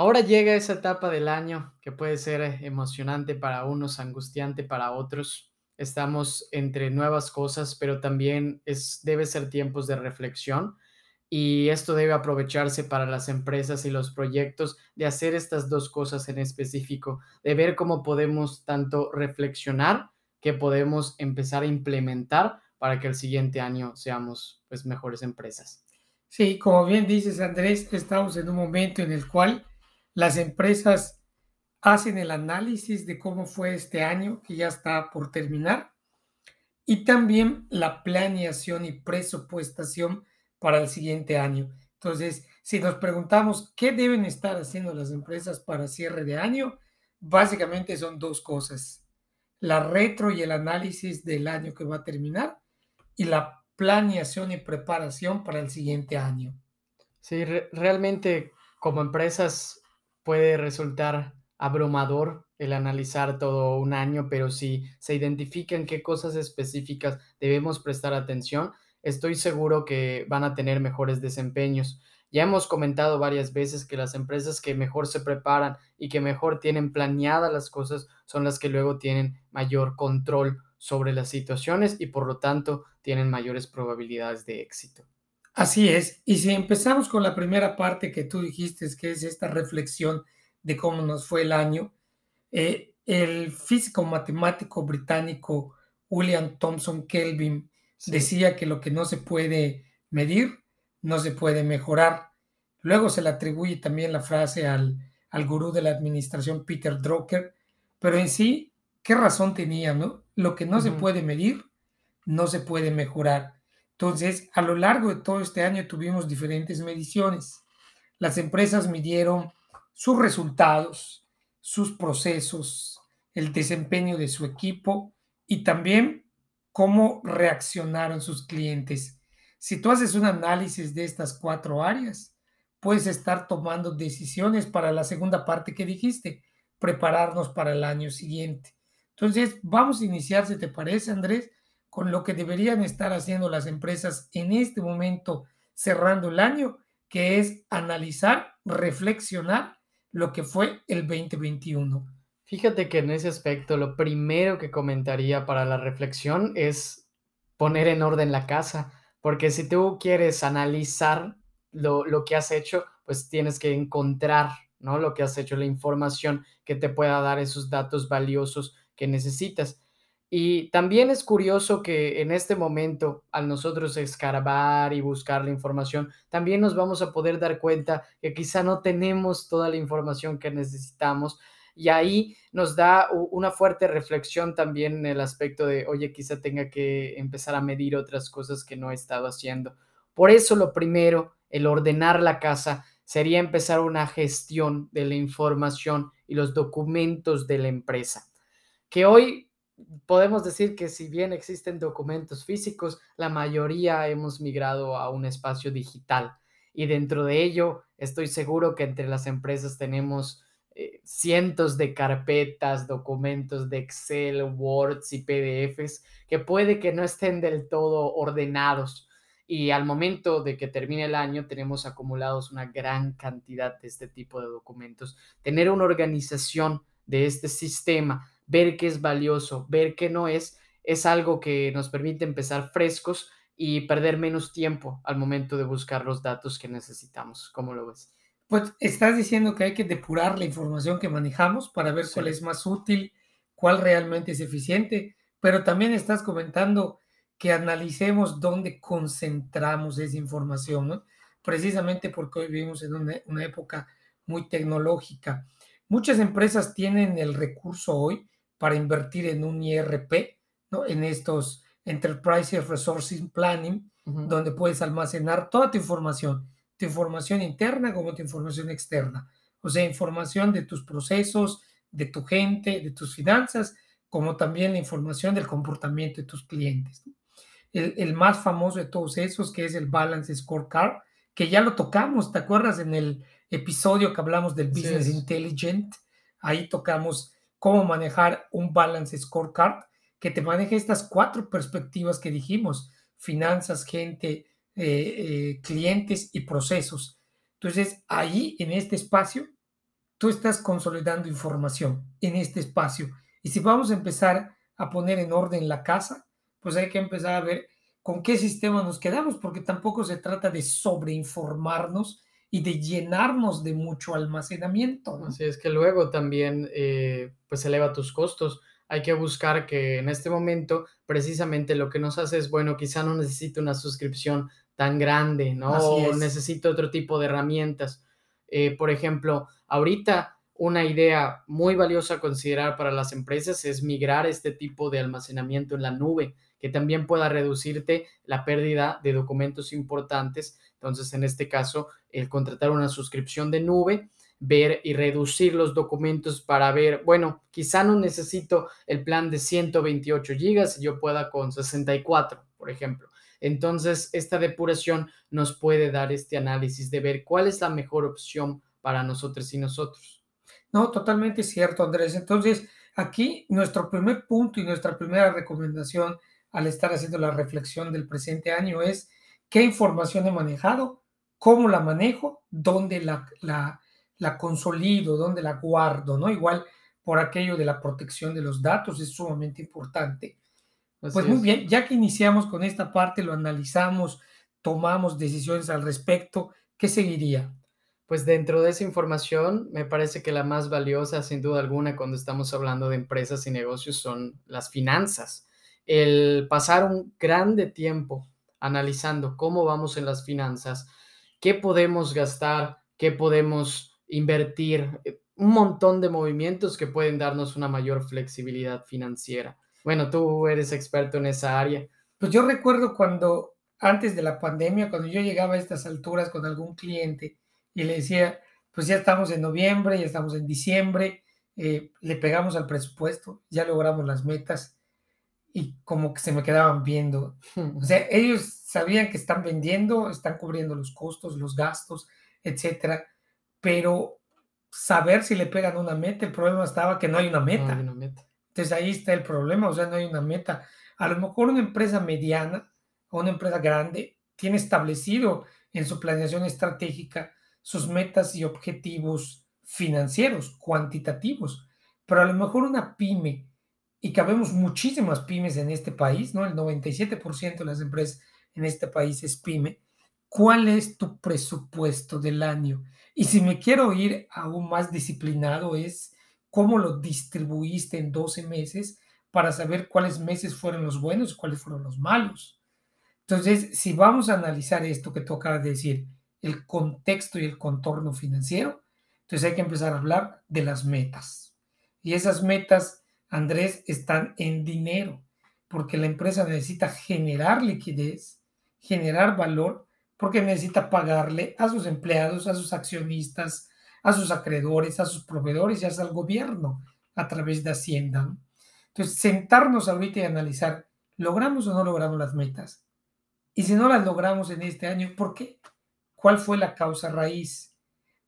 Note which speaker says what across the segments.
Speaker 1: Ahora llega esa etapa del año que puede ser eh, emocionante para unos, angustiante para otros. Estamos entre nuevas cosas, pero también es, debe ser tiempos de reflexión y esto debe aprovecharse para las empresas y los proyectos de hacer estas dos cosas en específico, de ver cómo podemos tanto reflexionar que podemos empezar a implementar para que el siguiente año seamos pues mejores empresas.
Speaker 2: Sí, como bien dices Andrés, estamos en un momento en el cual las empresas hacen el análisis de cómo fue este año, que ya está por terminar, y también la planeación y presupuestación para el siguiente año. Entonces, si nos preguntamos qué deben estar haciendo las empresas para cierre de año, básicamente son dos cosas. La retro y el análisis del año que va a terminar y la planeación y preparación para el siguiente año.
Speaker 1: Sí, realmente como empresas puede resultar abrumador el analizar todo un año, pero si se identifican qué cosas específicas debemos prestar atención, estoy seguro que van a tener mejores desempeños. Ya hemos comentado varias veces que las empresas que mejor se preparan y que mejor tienen planeadas las cosas son las que luego tienen mayor control sobre las situaciones y por lo tanto tienen mayores probabilidades de éxito.
Speaker 2: Así es. Y si empezamos con la primera parte que tú dijiste, que es esta reflexión de cómo nos fue el año, eh, el físico matemático británico William Thomson Kelvin decía que lo que no se puede medir, no se puede mejorar. Luego se le atribuye también la frase al, al gurú de la administración Peter Drucker, pero en sí, ¿qué razón tenía? No? Lo que no se puede medir, no se puede mejorar. Entonces, a lo largo de todo este año tuvimos diferentes mediciones. Las empresas midieron sus resultados, sus procesos, el desempeño de su equipo y también cómo reaccionaron sus clientes. Si tú haces un análisis de estas cuatro áreas, puedes estar tomando decisiones para la segunda parte que dijiste, prepararnos para el año siguiente. Entonces, vamos a iniciar, si te parece, Andrés, con lo que deberían estar haciendo las empresas en este momento cerrando el año, que es analizar, reflexionar lo que fue el 2021.
Speaker 1: Fíjate que en ese aspecto lo primero que comentaría para la reflexión es poner en orden la casa, porque si tú quieres analizar lo, lo que has hecho, pues tienes que encontrar ¿no? lo que has hecho, la información que te pueda dar esos datos valiosos que necesitas. Y también es curioso que en este momento, al nosotros escarbar y buscar la información, también nos vamos a poder dar cuenta que quizá no tenemos toda la información que necesitamos. Y ahí nos da una fuerte reflexión también en el aspecto de, oye, quizá tenga que empezar a medir otras cosas que no he estado haciendo. Por eso lo primero, el ordenar la casa, sería empezar una gestión de la información y los documentos de la empresa. Que hoy podemos decir que si bien existen documentos físicos, la mayoría hemos migrado a un espacio digital. Y dentro de ello, estoy seguro que entre las empresas tenemos eh, cientos de carpetas, documentos de Excel, Words y PDFs que puede que no estén del todo ordenados. Y al momento de que termine el año, tenemos acumulados una gran cantidad de este tipo de documentos. Tener una organización de este sistema ver qué es valioso, ver qué no es, es algo que nos permite empezar frescos y perder menos tiempo al momento de buscar los datos que necesitamos. ¿Cómo lo ves?
Speaker 2: Pues estás diciendo que hay que depurar la información que manejamos para ver cuál es más útil, cuál realmente es eficiente, pero también estás comentando que analicemos dónde concentramos esa información, ¿no? precisamente porque hoy vivimos en una, una época muy tecnológica. Muchas empresas tienen el recurso hoy para invertir en un IRP, ¿no? en estos Enterprise Resourcing Planning, donde puedes almacenar toda tu información, tu información interna como tu información externa. O sea, información de tus procesos, de tu gente, de tus finanzas, como también la información del comportamiento de tus clientes. El, el, más famoso de todos esos, que es el Balance Scorecard, que ya lo tocamos, ¿te acuerdas en el episodio que hablamos del Business sí Intelligent? Ahí tocamos cómo manejar un Balance Scorecard que te maneje estas cuatro perspectivas que dijimos, finanzas, gente, eh, eh, clientes y procesos. Entonces, ahí en este espacio, tú estás consolidando información en este espacio. Y si vamos a empezar a poner en orden la casa, pues hay que empezar a ver con qué sistema nos quedamos, porque tampoco se trata de sobreinformarnos y de llenarnos de mucho almacenamiento.
Speaker 1: Así es que luego también eh, pues eleva tus costos. Hay que buscar que en este momento precisamente lo que nos hace es, bueno, quizá no necesito una suscripción tan grande, ¿no? O necesito otro tipo de herramientas. Eh, por ejemplo, ahorita una idea muy valiosa a considerar para las empresas es migrar este tipo de almacenamiento en la nube, que también pueda reducirte la pérdida de documentos importantes. Entonces, en este caso, el contratar una suscripción de nube, ver y reducir los documentos para ver, bueno, quizá no necesito el plan de 128 gigas, yo pueda con 64, por ejemplo. Entonces, esta depuración nos puede dar este análisis de ver cuál es la mejor opción para nosotros y nosotros.
Speaker 2: No, totalmente cierto, Andrés. Entonces, aquí nuestro primer punto y nuestra primera recomendación al estar haciendo la reflexión del presente año es qué información he manejado, cómo la manejo, dónde la, la, la consolido, dónde la guardo, ¿no? Igual por aquello de la protección de los datos es sumamente importante. pues muy bien, ya que iniciamos con esta parte, lo analizamos, tomamos decisiones al respecto, ¿qué seguiría?
Speaker 1: Pues dentro de esa información, me parece que la más valiosa, sin duda alguna, cuando estamos hablando de empresas y negocios, son las finanzas. El pasar un grande tiempo analizando cómo vamos en las finanzas, qué podemos gastar, qué podemos invertir, eh, un montón de movimientos que pueden darnos una mayor flexibilidad financiera. Bueno, tú eres experto en esa área.
Speaker 2: Pues yo recuerdo cuando, antes de la pandemia, cuando yo llegaba a estas alturas con algún cliente y le decía, pues ya estamos en noviembre, ya estamos en diciembre, eh, le pegamos al presupuesto, ya logramos las metas y como que se me quedaban viendo. O sea, ellos sabían que están vendiendo, están cubriendo los costos, los gastos, etcétera, pero saber si le pegan una meta, el problema estaba que no hay una meta.
Speaker 1: No hay una meta.
Speaker 2: Entonces ahí está el problema, o sea, no hay una meta. A lo mejor una empresa mediana o una empresa grande tiene establecido en su planeación estratégica sus metas y objetivos financieros, cuantitativos, pero a lo mejor una pyme y cabemos muchísimas pymes en este país, ¿no? El 97% de las empresas en este país es pyme. ¿Cuál es tu presupuesto del año? Y si me quiero ir aún más disciplinado, es cómo lo distribuiste en 12 meses para saber cuáles meses fueron los buenos y cuáles fueron los malos. Entonces, si vamos a analizar esto que tú acabas de decir, el contexto y el contorno financiero, entonces hay que empezar a hablar de las metas. Y esas metas Andrés, están en dinero, porque la empresa necesita generar liquidez, generar valor, porque necesita pagarle a sus empleados, a sus accionistas, a sus acreedores, a sus proveedores y hasta al gobierno a través de Hacienda. Entonces, sentarnos ahorita y analizar, ¿logramos o no logramos las metas? Y si no las logramos en este año, ¿por qué? ¿Cuál fue la causa raíz?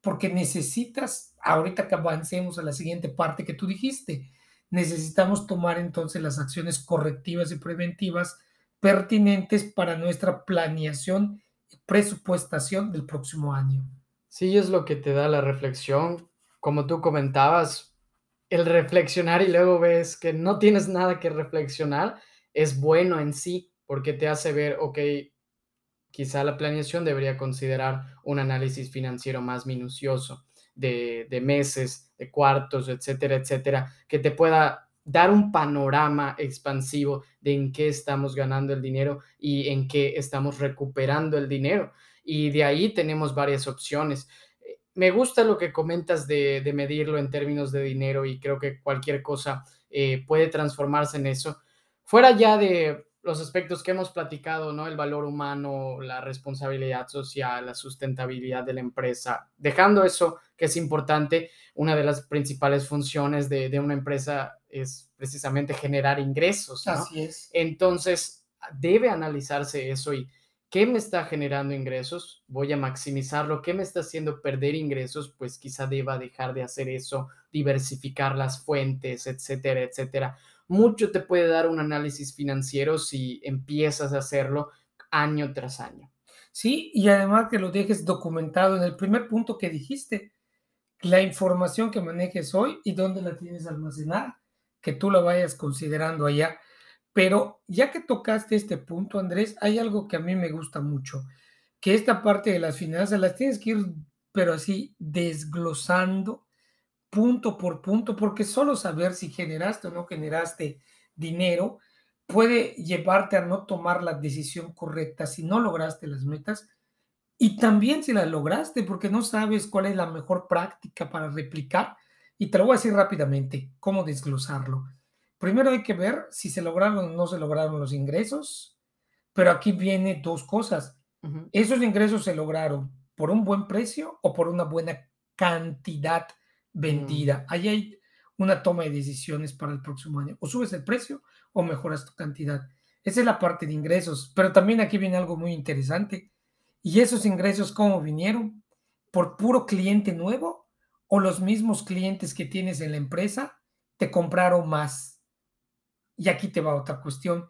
Speaker 2: Porque necesitas, ahorita que avancemos a la siguiente parte que tú dijiste, necesitamos tomar entonces las acciones correctivas y preventivas pertinentes para nuestra planeación y presupuestación del próximo año.
Speaker 1: Sí, es lo que te da la reflexión. Como tú comentabas, el reflexionar y luego ves que no tienes nada que reflexionar es bueno en sí porque te hace ver, ok, quizá la planeación debería considerar un análisis financiero más minucioso de, meses, de cuartos, etcétera, etcétera, que te pueda dar un panorama expansivo de en qué estamos ganando el dinero y en qué estamos recuperando el dinero. Y de ahí tenemos varias opciones. Me gusta lo que comentas de, medirlo en términos de dinero y creo que cualquier cosa eh, puede transformarse en eso. Fuera ya de los aspectos que hemos platicado, ¿no? El valor humano, la responsabilidad social, la sustentabilidad de la empresa. Dejando eso, que es importante, una de las principales funciones de, de una empresa es precisamente generar ingresos. ¿no?
Speaker 2: Así es.
Speaker 1: Entonces, debe analizarse eso y qué me está generando ingresos, voy a maximizarlo, qué me está haciendo perder ingresos, pues quizá deba dejar de hacer eso, diversificar las fuentes, etcétera, etcétera mucho te puede dar un análisis financiero si empiezas a hacerlo año tras año.
Speaker 2: Sí, y además que lo dejes documentado en el primer punto que dijiste, la información que manejes hoy y dónde la tienes almacenada, que tú la vayas considerando allá. Pero ya que tocaste este punto, Andrés, hay algo que a mí me gusta mucho, que esta parte de las finanzas las tienes que ir, pero así, desglosando punto por punto, porque solo saber si generaste o no generaste dinero puede llevarte a no tomar la decisión correcta si no lograste las metas y también si las lograste porque no sabes cuál es la mejor práctica para replicar. Y te lo voy a decir rápidamente, cómo desglosarlo. Primero hay que ver si se lograron o no se lograron los ingresos, pero aquí viene dos cosas. Esos ingresos se lograron por un buen precio o por una buena cantidad. Vendida. Ahí hay una toma de decisiones para el próximo año. O subes el precio o mejoras tu cantidad. Esa es la parte de ingresos. Pero también aquí viene algo muy interesante. ¿Y esos ingresos cómo vinieron? ¿Por puro cliente nuevo? ¿O los mismos clientes que tienes en la empresa te compraron más? Y aquí te va otra cuestión.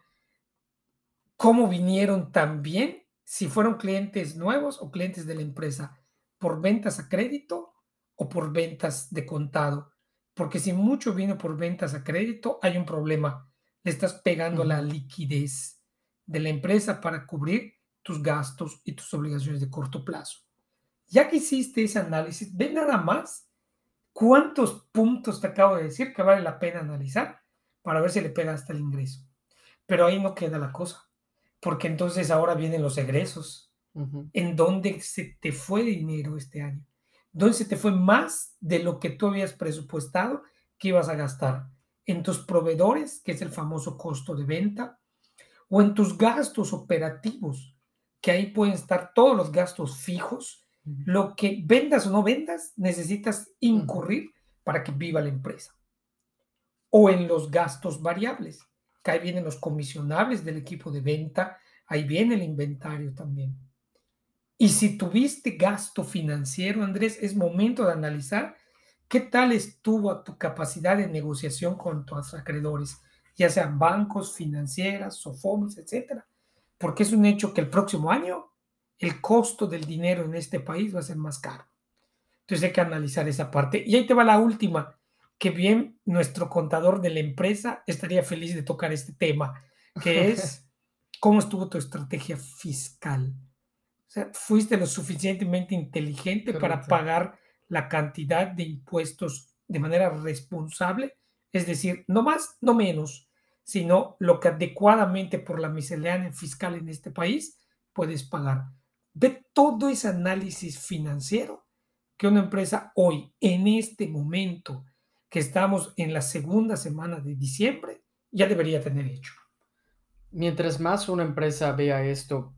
Speaker 2: ¿Cómo vinieron también? Si fueron clientes nuevos o clientes de la empresa, por ventas a crédito o por ventas de contado. Porque si mucho viene por ventas a crédito, hay un problema. Le estás pegando la liquidez de la empresa para cubrir tus gastos y tus obligaciones de corto plazo. Ya que hiciste ese análisis, ve nada más cuántos puntos te acabo de decir que vale la pena analizar para ver si le pega hasta el ingreso. Pero ahí no queda la cosa, porque entonces ahora vienen los egresos. ¿En dónde se te fue dinero este año? Donde se te fue más de lo que tú habías presupuestado que ibas a gastar en tus proveedores, que es el famoso costo de venta, o en tus gastos operativos, que ahí pueden estar todos los gastos fijos, lo que vendas o no vendas, necesitas incurrir para que viva la empresa. O en los gastos variables, que ahí vienen los comisionables del equipo de venta, ahí viene el inventario también. Y si tuviste gasto financiero, Andrés, es momento de analizar qué tal estuvo tu capacidad de negociación con tus acreedores, ya sean bancos, financieras, sofomos, etcétera. Porque es un hecho que el próximo año el costo del dinero en este país va a ser más caro. Entonces hay que analizar esa parte. Y ahí te va la última, que bien nuestro contador de la empresa estaría feliz de tocar este tema, que es cómo estuvo tu estrategia fiscal. O sea, fuiste lo suficientemente inteligente para pagar la cantidad de impuestos de manera responsable, es decir, no más, no menos, sino lo que adecuadamente por la miscelánea fiscal en este país puedes pagar. Ve todo ese análisis financiero que una empresa hoy, en este momento que estamos en la segunda semana de diciembre, ya debería tener hecho.
Speaker 1: Mientras más una empresa vea esto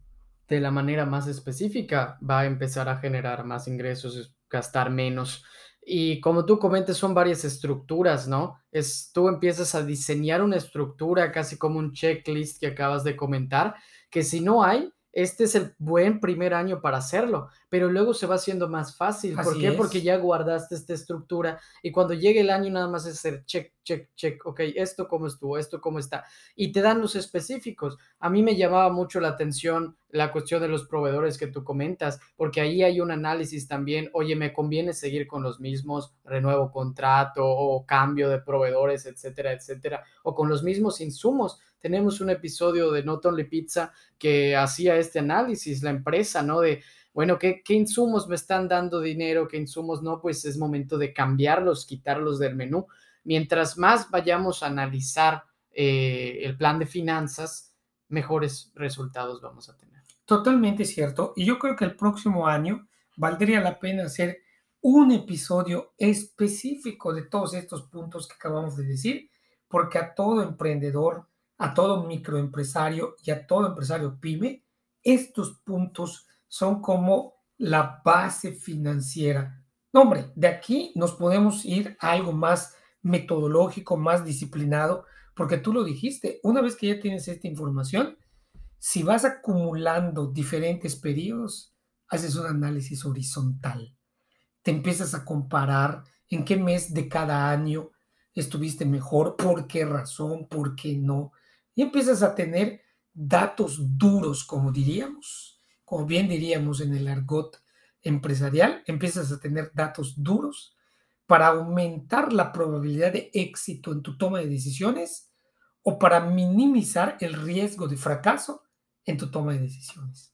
Speaker 1: de la manera más específica, va a empezar a generar más ingresos, gastar menos. Y como tú comentas, son varias estructuras, ¿no? Es, tú empiezas a diseñar una estructura casi como un checklist que acabas de comentar, que si no hay, este es el buen primer año para hacerlo, pero luego se va haciendo más fácil. ¿Por qué? Porque ya guardaste esta estructura y cuando llegue el año nada más es hacer check, check, check, ok, esto cómo estuvo, esto cómo está. Y te dan los específicos. A mí me llamaba mucho la atención la cuestión de los proveedores que tú comentas, porque ahí hay un análisis también, oye, me conviene seguir con los mismos, renuevo contrato o cambio de proveedores, etcétera, etcétera, o con los mismos insumos. Tenemos un episodio de Not Only Pizza que hacía este análisis, la empresa, ¿no? De, bueno, ¿qué, ¿qué, insumos me están dando dinero? ¿Qué insumos no? Pues es momento de cambiarlos, quitarlos del menú. Mientras más vayamos a analizar eh, el plan de finanzas, mejores resultados vamos a tener.
Speaker 2: Totalmente cierto. Y yo creo que el próximo año valdría la pena hacer un episodio específico de todos estos puntos que acabamos de decir, porque a todo emprendedor, a todo microempresario y a todo empresario pyme, estos puntos son como la base financiera. No, hombre, de aquí nos podemos ir a algo más metodológico, más disciplinado, porque tú lo dijiste, una vez que ya tienes esta información, si vas acumulando diferentes periodos, haces un análisis horizontal. Te empiezas a comparar en qué mes de cada año estuviste mejor, por qué razón, por qué no. Y empiezas a tener datos duros, como diríamos, como bien diríamos en el argot empresarial, empiezas a tener datos duros para aumentar la probabilidad de éxito en tu toma de decisiones o para minimizar el riesgo de fracaso en tu toma de decisiones.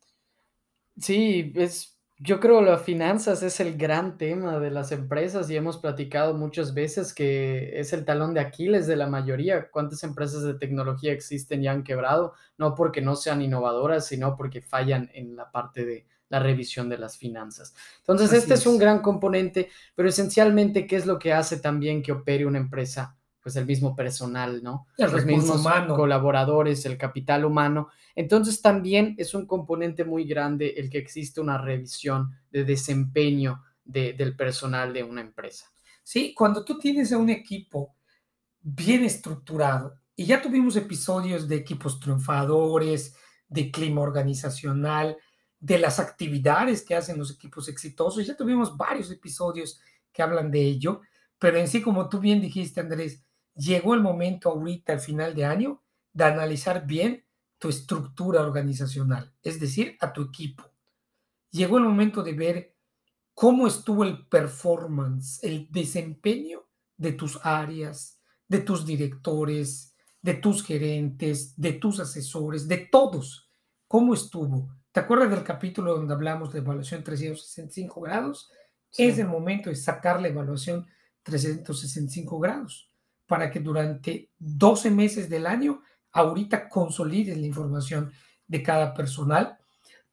Speaker 1: Sí, es, yo creo las finanzas es el gran tema de las empresas y hemos platicado muchas veces que es el talón de Aquiles de la mayoría. ¿Cuántas empresas de tecnología existen y han quebrado? No porque no sean innovadoras, sino porque fallan en la parte de la revisión de las finanzas. Entonces, este es. es un gran componente, pero esencialmente, ¿qué es lo que hace también que opere una empresa? Pues el mismo personal, ¿no? Los mismos colaboradores, el capital humano. Entonces también es un componente muy grande el que existe una revisión de desempeño del personal de una empresa.
Speaker 2: Sí, cuando tú tienes a un equipo bien estructurado, y ya tuvimos episodios de equipos triunfadores, de clima organizacional, de las actividades que hacen los equipos exitosos, ya tuvimos varios episodios que hablan de ello, pero en sí, como tú bien dijiste, Andrés, llegó el momento ahorita, al final de año, de analizar bien tu estructura organizacional, es decir, a tu equipo. Llegó el momento de ver cómo estuvo el performance, el desempeño de tus áreas, de tus directores, de tus gerentes, de tus asesores, de todos. ¿Cómo estuvo? ¿Te acuerdas del capítulo donde hablamos de evaluación 365 grados? Es el momento de sacar la evaluación 365 grados para que durante 12 meses del año ahorita consolides la información de cada personal.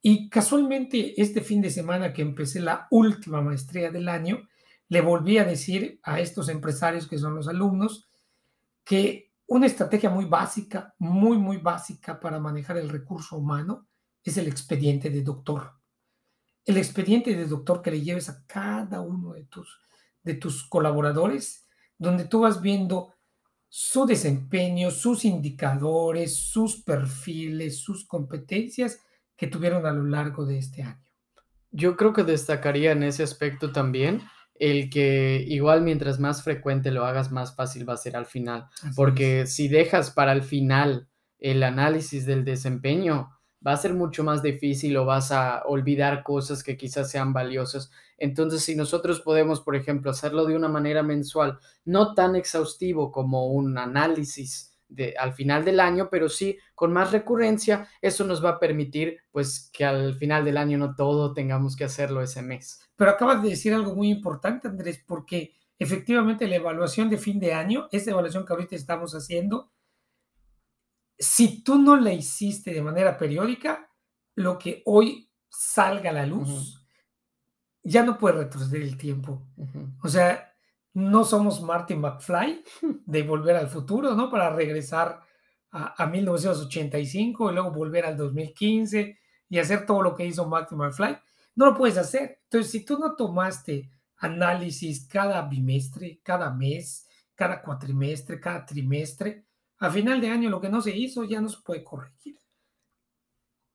Speaker 2: Y casualmente este fin de semana que empecé la última maestría del año, le volví a decir a estos empresarios que son los alumnos que una estrategia muy básica, muy, muy básica para manejar el recurso humano es el expediente de doctor. El expediente de doctor que le lleves a cada uno de tus, de tus colaboradores donde tú vas viendo su desempeño, sus indicadores, sus perfiles, sus competencias que tuvieron a lo largo de este año.
Speaker 1: Yo creo que destacaría en ese aspecto también el que igual mientras más frecuente lo hagas, más fácil va a ser al final. porque si dejas para el final el análisis del desempeño, va a ser mucho más difícil o vas a olvidar cosas que quizás sean valiosas. Entonces, si nosotros podemos, por ejemplo, hacerlo de una manera mensual, no tan exhaustivo como un análisis de, al final del año, pero sí con más recurrencia, eso nos va a permitir pues que al final del año no todo tengamos que hacerlo ese mes.
Speaker 2: Pero acabas de decir algo muy importante, Andrés, porque efectivamente la evaluación de fin de año, esta evaluación que ahorita estamos haciendo, si tú no la hiciste de manera periódica, lo que hoy salga a la luz, ya no puede retroceder el tiempo. O sea, no somos Martin McFly de volver al futuro, ¿no? Para regresar a, a, 1985 y luego volver al 2015 y hacer todo lo que hizo Martin McFly. No lo puedes hacer. Entonces, si tú no tomaste análisis cada bimestre, cada mes, cada cuatrimestre, cada trimestre, a final de año lo que no se hizo ya no se puede corregir.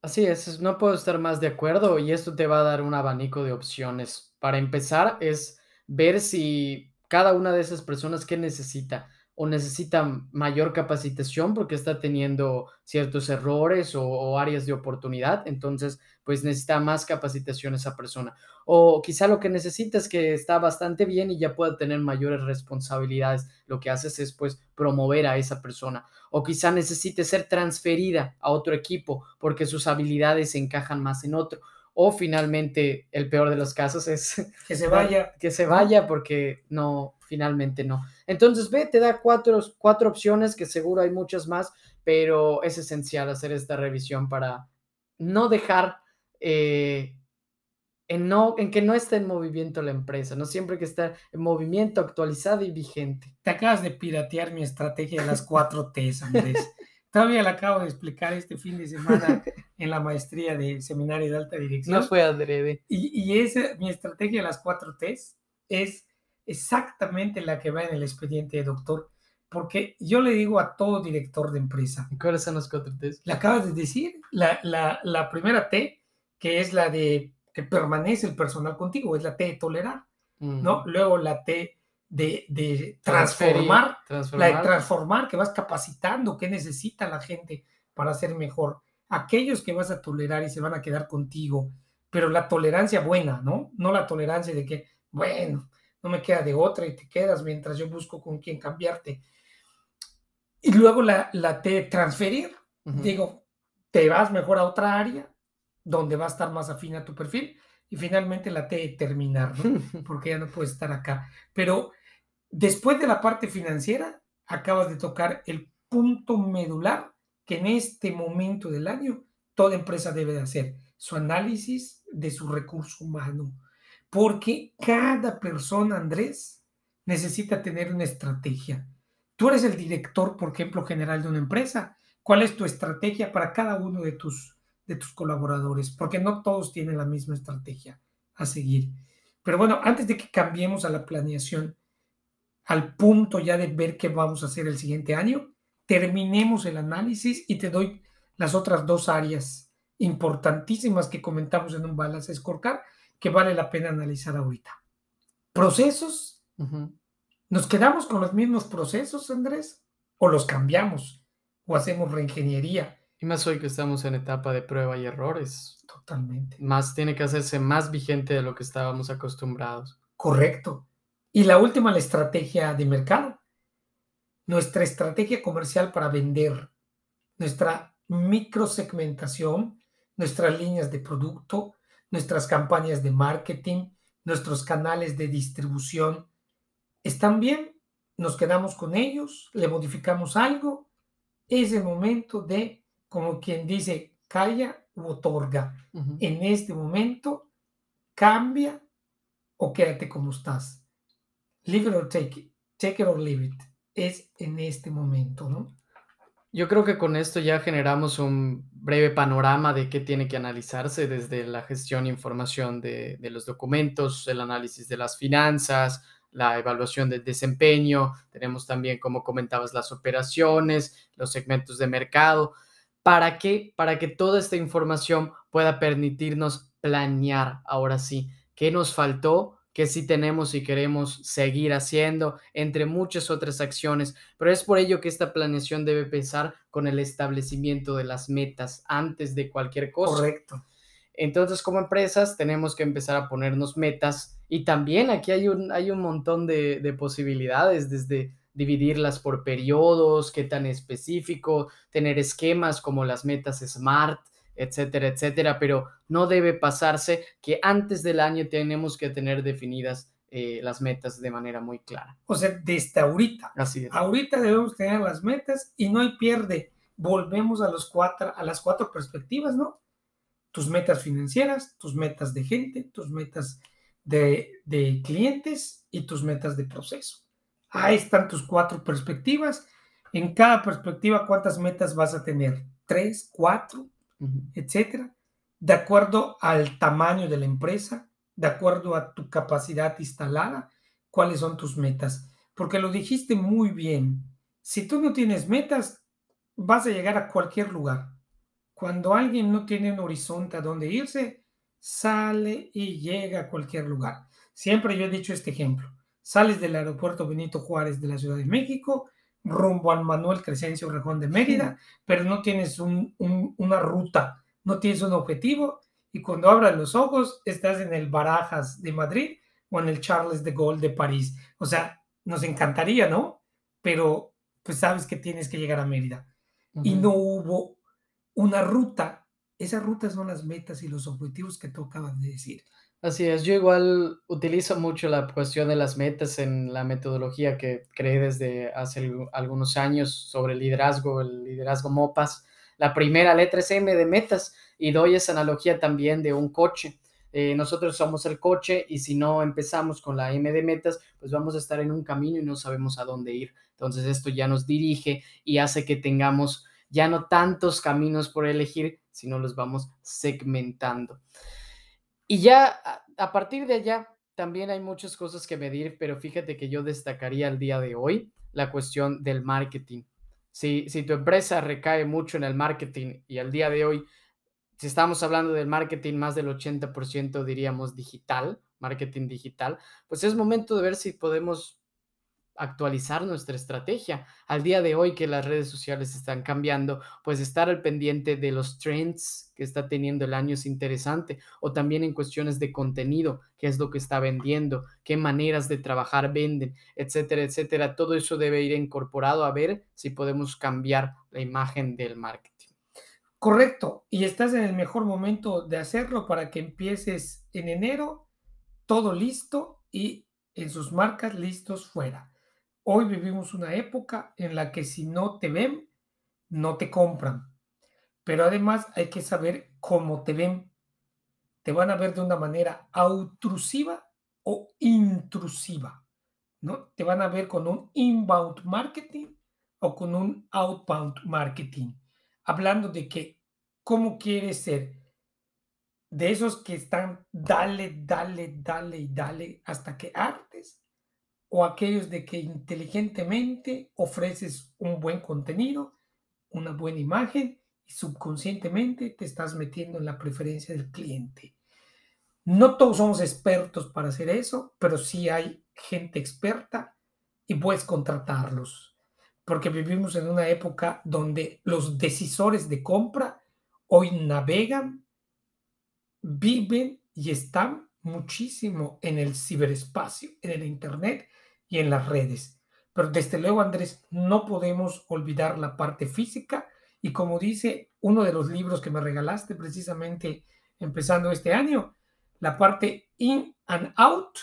Speaker 1: Así es, no puedo estar más de acuerdo y esto te va a dar un abanico de opciones. Para empezar es ver si cada una de esas personas qué necesita o necesita mayor capacitación porque está teniendo ciertos errores o, áreas de oportunidad, entonces pues necesita más capacitación esa persona. O quizá lo que necesita es que está bastante bien y ya pueda tener mayores responsabilidades. Lo que haces es pues promover a esa persona. O quizá necesite ser transferida a otro equipo porque sus habilidades se encajan más en otro o finalmente el peor de los casos es
Speaker 2: que se vaya.
Speaker 1: Que se vaya porque no, finalmente no. Entonces ve, te da cuatro, cuatro opciones que seguro hay muchas más, pero es esencial hacer esta revisión para no dejar eh, en, no, en que no esté en movimiento la empresa, no siempre que está en movimiento, actualizada y vigente.
Speaker 2: Te acabas de piratear mi estrategia de las cuatro T's, Andrés. Todavía le acabo de explicar este fin de semana en la maestría de seminario de alta dirección.
Speaker 1: No fue adrede.
Speaker 2: Y, y esa, mi estrategia de las cuatro T's es exactamente la que va en el expediente de doctor, porque yo le digo a todo director de empresa.
Speaker 1: ¿Cuáles son las cuatro T's?
Speaker 2: Le acabas de decir, la, la, la primera T, que es la de que permanece el personal contigo, es la T de tolerar, ¿no? Luego la T de, de transformar,
Speaker 1: transformar,
Speaker 2: la de transformar, que vas capacitando, qué necesita la gente para ser mejor. Aquellos que vas a tolerar y se van a quedar contigo, pero la tolerancia buena, ¿no? No la tolerancia de que, bueno, no me queda de otra y te quedas mientras yo busco con quién cambiarte. Y luego la, la T transferir, digo, te vas mejor a otra área donde va a estar más afín a tu perfil. Y finalmente la T terminar, porque ya no puedes estar acá. Pero después de la parte financiera, acabas de tocar el punto medular que en este momento del año toda empresa debe de hacer, su análisis de su recurso humano. Porque cada persona, Andrés, necesita tener una estrategia. Tú eres el director, por ejemplo, general de una empresa. ¿Cuál es tu estrategia para cada uno de tus de tus colaboradores, porque no todos tienen la misma estrategia a seguir. Pero bueno, antes de que cambiemos a la planeación, al punto ya de ver qué vamos a hacer el siguiente año, terminemos el análisis y te doy las otras dos áreas importantísimas que comentamos en un balance scorecard que vale la pena analizar ahorita. Procesos. ¿Nos quedamos con los mismos procesos, Andrés? ¿O los cambiamos? ¿O hacemos reingeniería?
Speaker 1: Y más hoy que estamos en etapa de prueba y errores.
Speaker 2: Totalmente.
Speaker 1: Más tiene que hacerse más vigente de lo que estábamos acostumbrados.
Speaker 2: Correcto. Y la última, la estrategia de mercado. Nuestra estrategia comercial para vender, nuestra microsegmentación, nuestras líneas de producto, nuestras campañas de marketing, nuestros canales de distribución. ¿Están bien? Nos quedamos con ellos, le modificamos algo. Es el momento de como quien dice, calla u otorga. En este momento, cambia o quédate como estás. Leave it or take it. Take it or leave it. Es en este momento, ¿no?
Speaker 1: Yo creo que con esto ya generamos un breve panorama de qué tiene que analizarse desde la gestión e información de, de los documentos, el análisis de las finanzas, la evaluación del desempeño, tenemos también, como comentabas, las operaciones, los segmentos de mercado. ¿Para qué? Para que toda esta información pueda permitirnos planear ahora sí qué nos faltó, qué sí tenemos y queremos seguir haciendo, entre muchas otras acciones. Pero es por ello que esta planeación debe empezar con el establecimiento de las metas antes de cualquier cosa.
Speaker 2: Correcto.
Speaker 1: Entonces, como empresas, tenemos que empezar a ponernos metas y también aquí hay un, hay un montón de, de posibilidades, desde dividirlas por periodos, qué tan específico, tener esquemas como las metas SMART, etcétera, etcétera, pero no debe pasarse que antes del año tenemos que tener definidas eh, las metas de manera muy clara.
Speaker 2: O sea, desde ahorita.
Speaker 1: Así es.
Speaker 2: Ahorita debemos tener las metas y no hay pierde. Volvemos a, los cuatro, a las cuatro perspectivas, ¿no? Tus metas financieras, tus metas de gente, tus metas de, de clientes y tus metas de proceso. Ahí están tus cuatro perspectivas. En cada perspectiva, ¿cuántas metas vas a tener? ¿Tres, cuatro, etcétera? De acuerdo al tamaño de la empresa, de acuerdo a tu capacidad instalada, ¿cuáles son tus metas? Porque lo dijiste muy bien. Si tú no tienes metas, vas a llegar a cualquier lugar. Cuando alguien no tiene un horizonte a dónde irse, sale y llega a cualquier lugar. Siempre yo he dicho este ejemplo sales del aeropuerto Benito Juárez de la Ciudad de México rumbo al Manuel Crescencio Rejón de Mérida, pero no tienes una ruta, no tienes un objetivo y cuando abras los ojos estás en el Barajas de Madrid o en el Charles de Gaulle de París. O sea, nos encantaría, ¿no? Pero pues sabes que tienes que llegar a Mérida. Y no hubo una ruta. Esas rutas son las metas y los objetivos que tú acabas de decir.
Speaker 1: Así es, yo igual utilizo mucho la cuestión de las metas en la metodología que creé desde hace algunos años sobre el liderazgo, el liderazgo MOPAS. La primera letra es M de metas y doy esa analogía también de un coche. Eh, nosotros somos el coche y si no empezamos con la M de metas, pues vamos a estar en un camino y no sabemos a dónde ir. Entonces esto ya nos dirige y hace que tengamos ya no tantos caminos por elegir, sino los vamos segmentando. Y ya a partir de allá, también hay muchas cosas que medir, pero fíjate que yo destacaría el día de hoy la cuestión del marketing. Si, si tu empresa recae mucho en el marketing y al día de hoy, si estamos hablando del marketing más del 80% diríamos digital, marketing digital, pues es momento de ver si podemos actualizar nuestra estrategia. Al día de hoy que las redes sociales están cambiando, pues estar al pendiente de los trends que está teniendo el año es interesante. O también en cuestiones de contenido, qué es lo que está vendiendo, qué maneras de trabajar venden, etcétera, etcétera. Todo eso debe ir incorporado a ver si podemos cambiar la imagen del marketing.
Speaker 2: Correcto. Y estás en el mejor momento de hacerlo para que empieces en enero, todo listo y en sus marcas listos fuera. Hoy vivimos una época en la que si no te ven, no te compran. Pero además hay que saber cómo te ven. Te van a ver de una manera obtrusiva o intrusiva. ¿no? Te van a ver con un inbound marketing o con un outbound marketing. Hablando de que cómo quieres ser. De esos que están dale, dale, dale y dale hasta que artes o aquellos de que inteligentemente ofreces un buen contenido, una buena imagen y subconscientemente te estás metiendo en la preferencia del cliente. No todos somos expertos para hacer eso, pero sí hay gente experta y puedes contratarlos, porque vivimos en una época donde los decisores de compra hoy navegan, viven y están muchísimo en el ciberespacio, en el Internet y en las redes. Pero desde luego, Andrés, no podemos olvidar la parte física y como dice uno de los libros que me regalaste precisamente empezando este año, la parte in and out,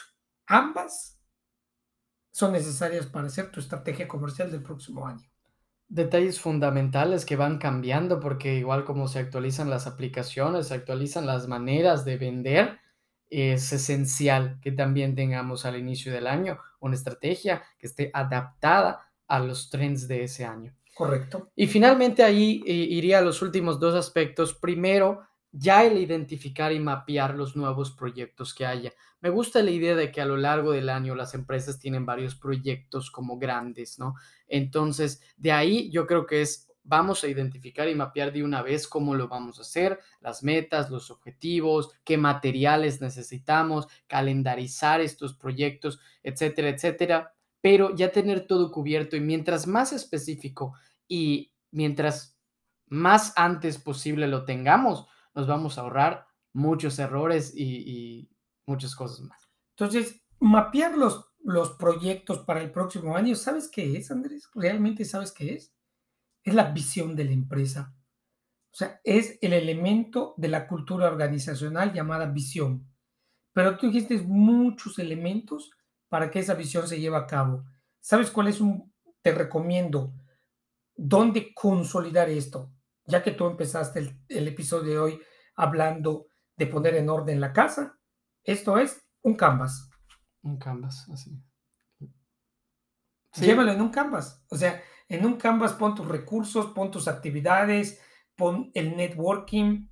Speaker 2: ambas son necesarias para hacer tu estrategia comercial del próximo año.
Speaker 1: Detalles fundamentales que van cambiando porque igual como se actualizan las aplicaciones, se actualizan las maneras de vender, es esencial que también tengamos al inicio del año una estrategia que esté adaptada a los trends de ese año.
Speaker 2: Correcto.
Speaker 1: Y finalmente ahí eh, iría a los últimos dos aspectos. Primero, ya el identificar y mapear los nuevos proyectos que haya. Me gusta la idea de que a lo largo del año las empresas tienen varios proyectos como grandes, ¿no? Entonces, de ahí yo creo que es vamos a identificar y mapear de una vez cómo lo vamos a hacer, las metas, los objetivos, qué materiales necesitamos, calendarizar estos proyectos, etcétera, etcétera, pero ya tener todo cubierto y mientras más específico y mientras más antes posible lo tengamos, nos vamos a ahorrar muchos errores y, muchas cosas más.
Speaker 2: Entonces, mapear los, los proyectos para el próximo año, ¿sabes qué es, Andrés? ¿Realmente sabes qué es? Es la visión de la empresa. O sea, es el elemento de la cultura organizacional llamada visión. Pero tú dijiste muchos elementos para que esa visión se lleve a cabo. ¿Sabes cuál es un, te recomiendo, dónde consolidar esto? Ya que tú empezaste el, el episodio de hoy hablando de poner en orden la casa, esto es un canvas.
Speaker 1: Un canvas, así.
Speaker 2: Llévalo en un canvas. O sea, en un canvas pon tus recursos, pon tus actividades, pon el networking,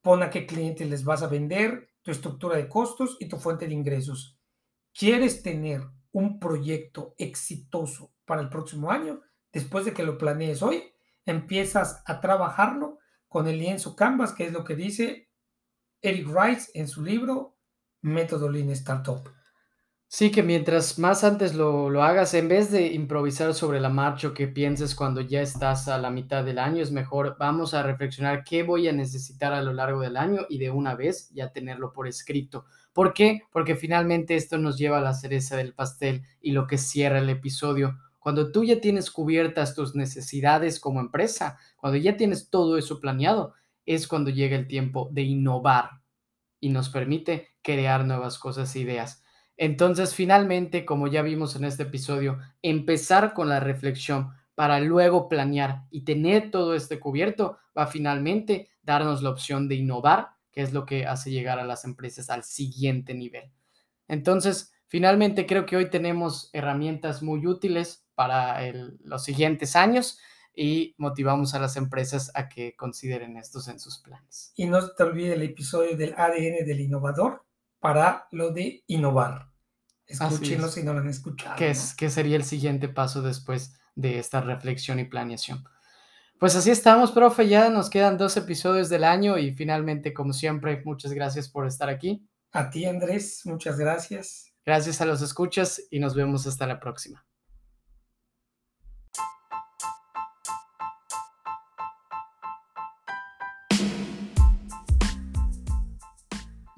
Speaker 2: pon a qué clientes les vas a vender, tu estructura de costos y tu fuente de ingresos. ¿Quieres tener un proyecto exitoso para el próximo año? Después de que lo planees hoy, empiezas a trabajarlo con el lienzo Canvas, que es lo que dice Eric Rice en su libro Método Lean Startup.
Speaker 1: Sí, que mientras más antes lo, hagas, en vez de improvisar sobre la marcha o que pienses cuando ya estás a la mitad del año, es mejor, vamos a reflexionar qué voy a necesitar a lo largo del año y de una vez ya tenerlo por escrito. ¿Por qué? Porque finalmente esto nos lleva a la cereza del pastel y lo que cierra el episodio. Cuando tú ya tienes cubiertas tus necesidades como empresa, cuando ya tienes todo eso planeado, es cuando llega el tiempo de innovar y nos permite crear nuevas cosas e ideas. Entonces, finalmente, como ya vimos en este episodio, empezar con la reflexión para luego planear y tener todo este cubierto va finalmente darnos la opción de innovar, que es lo que hace llegar a las empresas al siguiente nivel. Entonces, finalmente creo que hoy tenemos herramientas muy útiles para los siguientes años. y motivamos a las empresas a que consideren estos en sus planes.
Speaker 2: Y no se te olvide el episodio del ADN del innovador para lo de innovar. Escúchenlo si no lo han escuchado.
Speaker 1: ¿Qué, es, ¿Qué sería el siguiente paso después de esta reflexión y planeación? Pues así estamos, profe. Ya nos quedan dos episodios del año y finalmente, como siempre, muchas gracias por estar aquí.
Speaker 2: A ti, Andrés, muchas gracias.
Speaker 1: Gracias a los escuchas y nos vemos hasta la próxima.